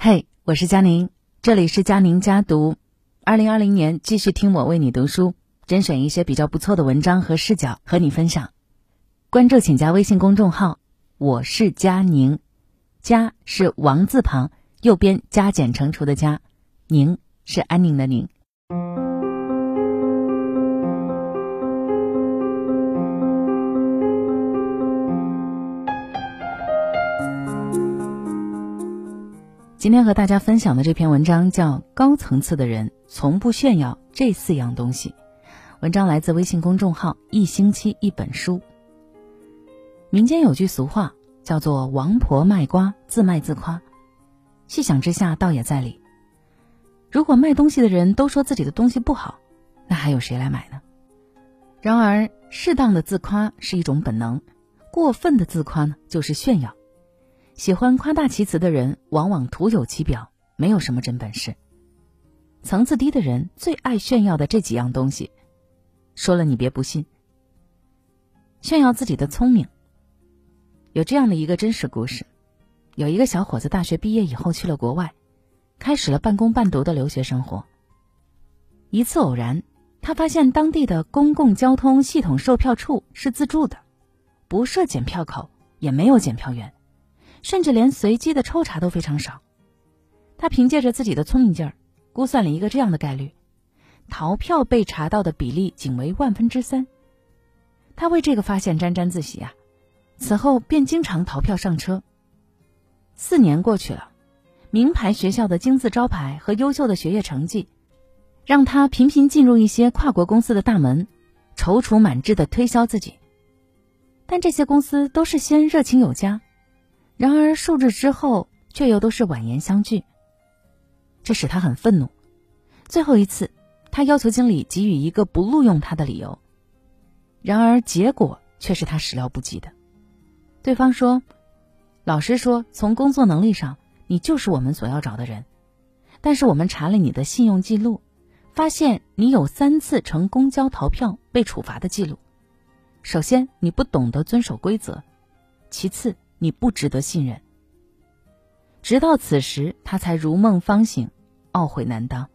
嘿，我是佳宁，这里是佳宁家读。二零二零年继续听我为你读书，甄选一些比较不错的文章和视角和你分享。关注请加微信公众号，我是佳宁，佳是王字旁，右边加减乘除的加，宁是安宁的宁。今天和大家分享的这篇文章叫《高层次的人从不炫耀这四样东西》，文章来自微信公众号“一星期一本书”。民间有句俗话叫做“王婆卖瓜，自卖自夸”，细想之下倒也在理。如果卖东西的人都说自己的东西不好，那还有谁来买呢？然而，适当的自夸是一种本能，过分的自夸呢，就是炫耀。喜欢夸大其词的人，往往徒有其表，没有什么真本事。层次低的人最爱炫耀的这几样东西，说了你别不信。炫耀自己的聪明。有这样的一个真实故事：有一个小伙子大学毕业以后去了国外，开始了半工半读的留学生活。一次偶然，他发现当地的公共交通系统售票处是自助的，不设检票口，也没有检票员。甚至连随机的抽查都非常少。他凭借着自己的聪明劲儿，估算了一个这样的概率：逃票被查到的比例仅为万分之三。他为这个发现沾沾自喜啊！此后便经常逃票上车。四年过去了，名牌学校的金字招牌和优秀的学业成绩，让他频频进入一些跨国公司的大门，踌躇满志的推销自己。但这些公司都是先热情有加。然而数日之后，却又都是婉言相拒。这使他很愤怒。最后一次，他要求经理给予一个不录用他的理由。然而结果却是他始料不及的。对方说：“老实说，从工作能力上，你就是我们所要找的人。但是我们查了你的信用记录，发现你有三次乘公交逃票被处罚的记录。首先，你不懂得遵守规则；其次，你不值得信任。直到此时，他才如梦方醒，懊悔难当。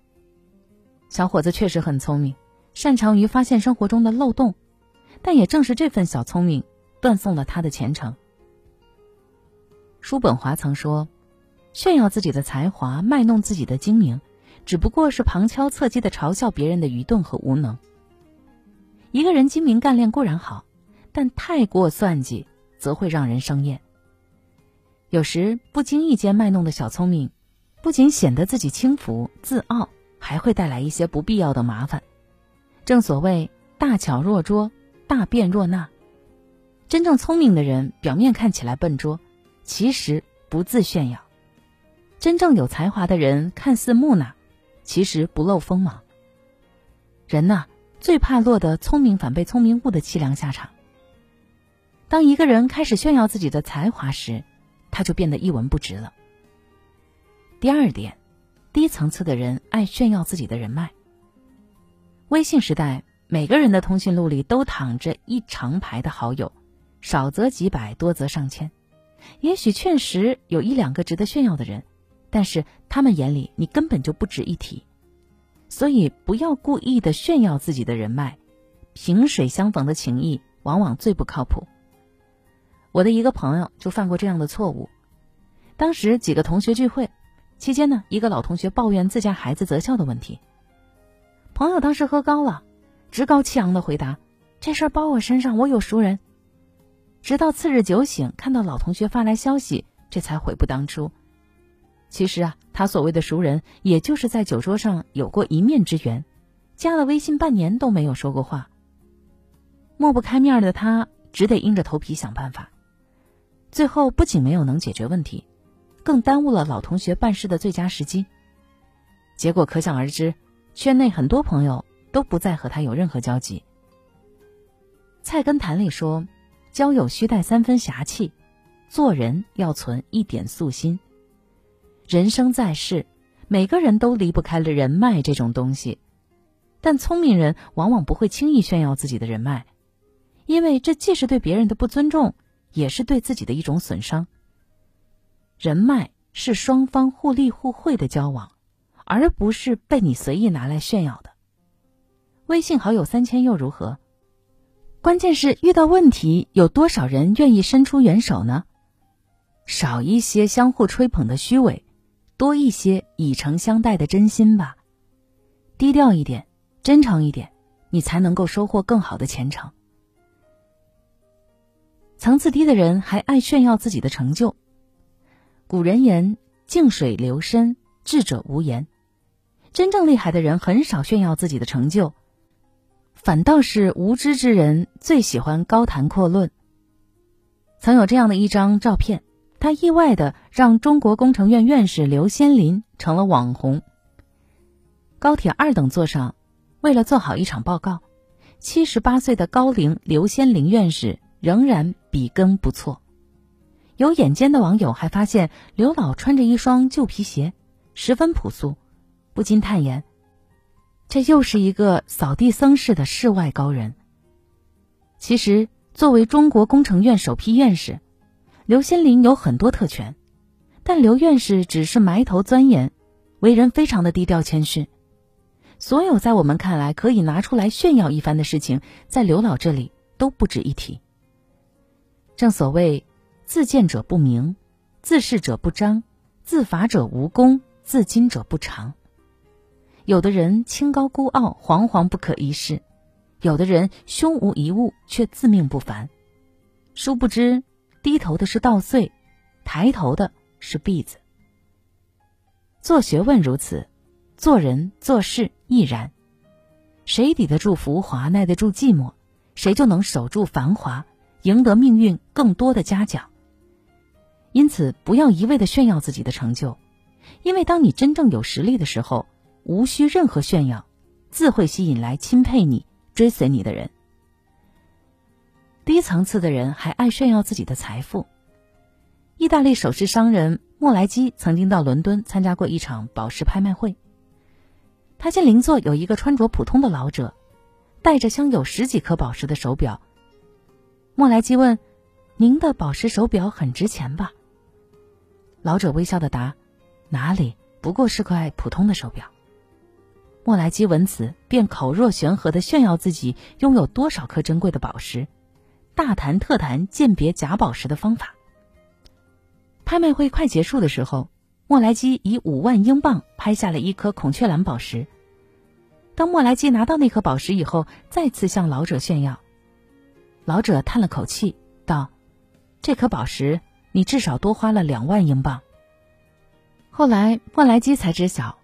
小伙子确实很聪明，擅长于发现生活中的漏洞，但也正是这份小聪明，断送了他的前程。叔本华曾说：“炫耀自己的才华，卖弄自己的精明，只不过是旁敲侧击的嘲笑别人的愚钝和无能。”一个人精明干练固然好，但太过算计，则会让人生厌。有时不经意间卖弄的小聪明，不仅显得自己轻浮自傲，还会带来一些不必要的麻烦。正所谓大巧若拙，大辩若讷。真正聪明的人，表面看起来笨拙，其实不自炫耀；真正有才华的人，看似木讷，其实不露锋芒。人呐，最怕落得聪明反被聪明误的凄凉下场。当一个人开始炫耀自己的才华时，他就变得一文不值了。第二点，低层次的人爱炫耀自己的人脉。微信时代，每个人的通讯录里都躺着一长排的好友，少则几百，多则上千。也许确实有一两个值得炫耀的人，但是他们眼里你根本就不值一提。所以，不要故意的炫耀自己的人脉，萍水相逢的情谊往往最不靠谱。我的一个朋友就犯过这样的错误。当时几个同学聚会期间呢，一个老同学抱怨自家孩子择校的问题。朋友当时喝高了，趾高气扬的回答：“这事儿包我身上，我有熟人。”直到次日酒醒，看到老同学发来消息，这才悔不当初。其实啊，他所谓的熟人，也就是在酒桌上有过一面之缘，加了微信半年都没有说过话。抹不开面的他，只得硬着头皮想办法。最后不仅没有能解决问题，更耽误了老同学办事的最佳时机。结果可想而知，圈内很多朋友都不再和他有任何交集。《菜根谭》里说：“交友须带三分侠气，做人要存一点素心。”人生在世，每个人都离不开了人脉这种东西，但聪明人往往不会轻易炫耀自己的人脉，因为这既是对别人的不尊重。也是对自己的一种损伤。人脉是双方互利互惠的交往，而不是被你随意拿来炫耀的。微信好友三千又如何？关键是遇到问题，有多少人愿意伸出援手呢？少一些相互吹捧的虚伪，多一些以诚相待的真心吧。低调一点，真诚一点，你才能够收获更好的前程。层次低的人还爱炫耀自己的成就。古人言：“静水流深，智者无言。”真正厉害的人很少炫耀自己的成就，反倒是无知之人最喜欢高谈阔论。曾有这样的一张照片。他意外的让中国工程院院士刘先林成了网红。高铁二等座上，为了做好一场报告，七十八岁的高龄刘先林院士仍然笔耕不辍。有眼尖的网友还发现刘老穿着一双旧皮鞋，十分朴素，不禁叹言：“这又是一个扫地僧式的世外高人。”其实，作为中国工程院首批院士。刘先林有很多特权，但刘院士只是埋头钻研，为人非常的低调谦逊。所有在我们看来可以拿出来炫耀一番的事情，在刘老这里都不值一提。正所谓，自见者不明，自视者不彰，自伐者无功，自矜者不长。有的人清高孤傲，惶惶不可一世；有的人胸无一物，却自命不凡。殊不知。低头的是稻穗，抬头的是篦子。做学问如此，做人做事亦然。谁抵得住浮华，耐得住寂寞，谁就能守住繁华，赢得命运更多的嘉奖。因此，不要一味的炫耀自己的成就，因为当你真正有实力的时候，无需任何炫耀，自会吸引来钦佩你、追随你的人。低层次的人还爱炫耀自己的财富。意大利首饰商人莫莱基曾经到伦敦参加过一场宝石拍卖会。他见邻座有一个穿着普通的老者，戴着镶有十几颗宝石的手表。莫莱基问：“您的宝石手表很值钱吧？”老者微笑的答：“哪里，不过是块普通的手表。”莫莱基闻此便口若悬河的炫耀自己拥有多少颗珍贵的宝石。大谈特谈鉴别假宝石的方法。拍卖会快结束的时候，莫莱基以五万英镑拍下了一颗孔雀蓝宝石。当莫莱基拿到那颗宝石以后，再次向老者炫耀。老者叹了口气道：“这颗宝石你至少多花了两万英镑。”后来莫莱基才知晓，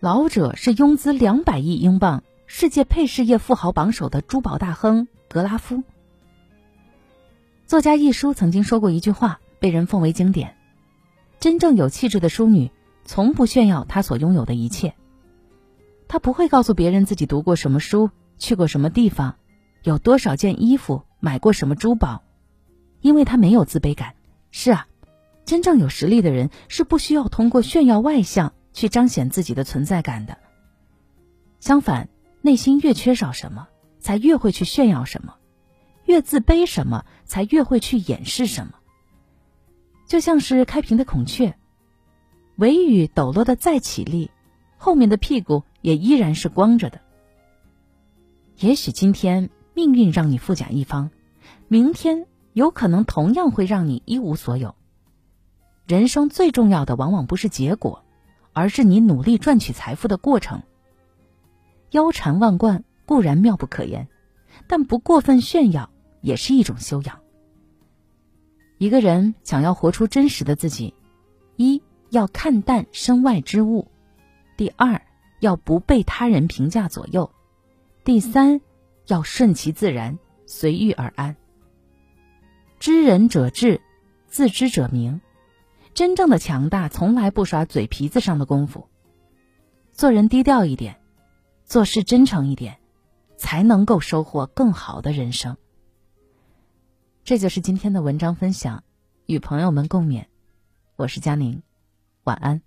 老者是拥资两百亿英镑、世界配饰业富豪榜首的珠宝大亨格拉夫。作家一书曾经说过一句话，被人奉为经典：真正有气质的淑女，从不炫耀她所拥有的一切。她不会告诉别人自己读过什么书、去过什么地方、有多少件衣服、买过什么珠宝，因为他没有自卑感。是啊，真正有实力的人是不需要通过炫耀外向去彰显自己的存在感的。相反，内心越缺少什么，才越会去炫耀什么。越自卑什么，才越会去掩饰什么。就像是开屏的孔雀，尾羽抖落的再起立，后面的屁股也依然是光着的。也许今天命运让你富甲一方，明天有可能同样会让你一无所有。人生最重要的往往不是结果，而是你努力赚取财富的过程。腰缠万贯固然妙不可言，但不过分炫耀。也是一种修养。一个人想要活出真实的自己，一要看淡身外之物，第二要不被他人评价左右，第三要顺其自然，随遇而安。知人者智，自知者明。真正的强大从来不耍嘴皮子上的功夫。做人低调一点，做事真诚一点，才能够收获更好的人生。这就是今天的文章分享，与朋友们共勉。我是佳宁，晚安。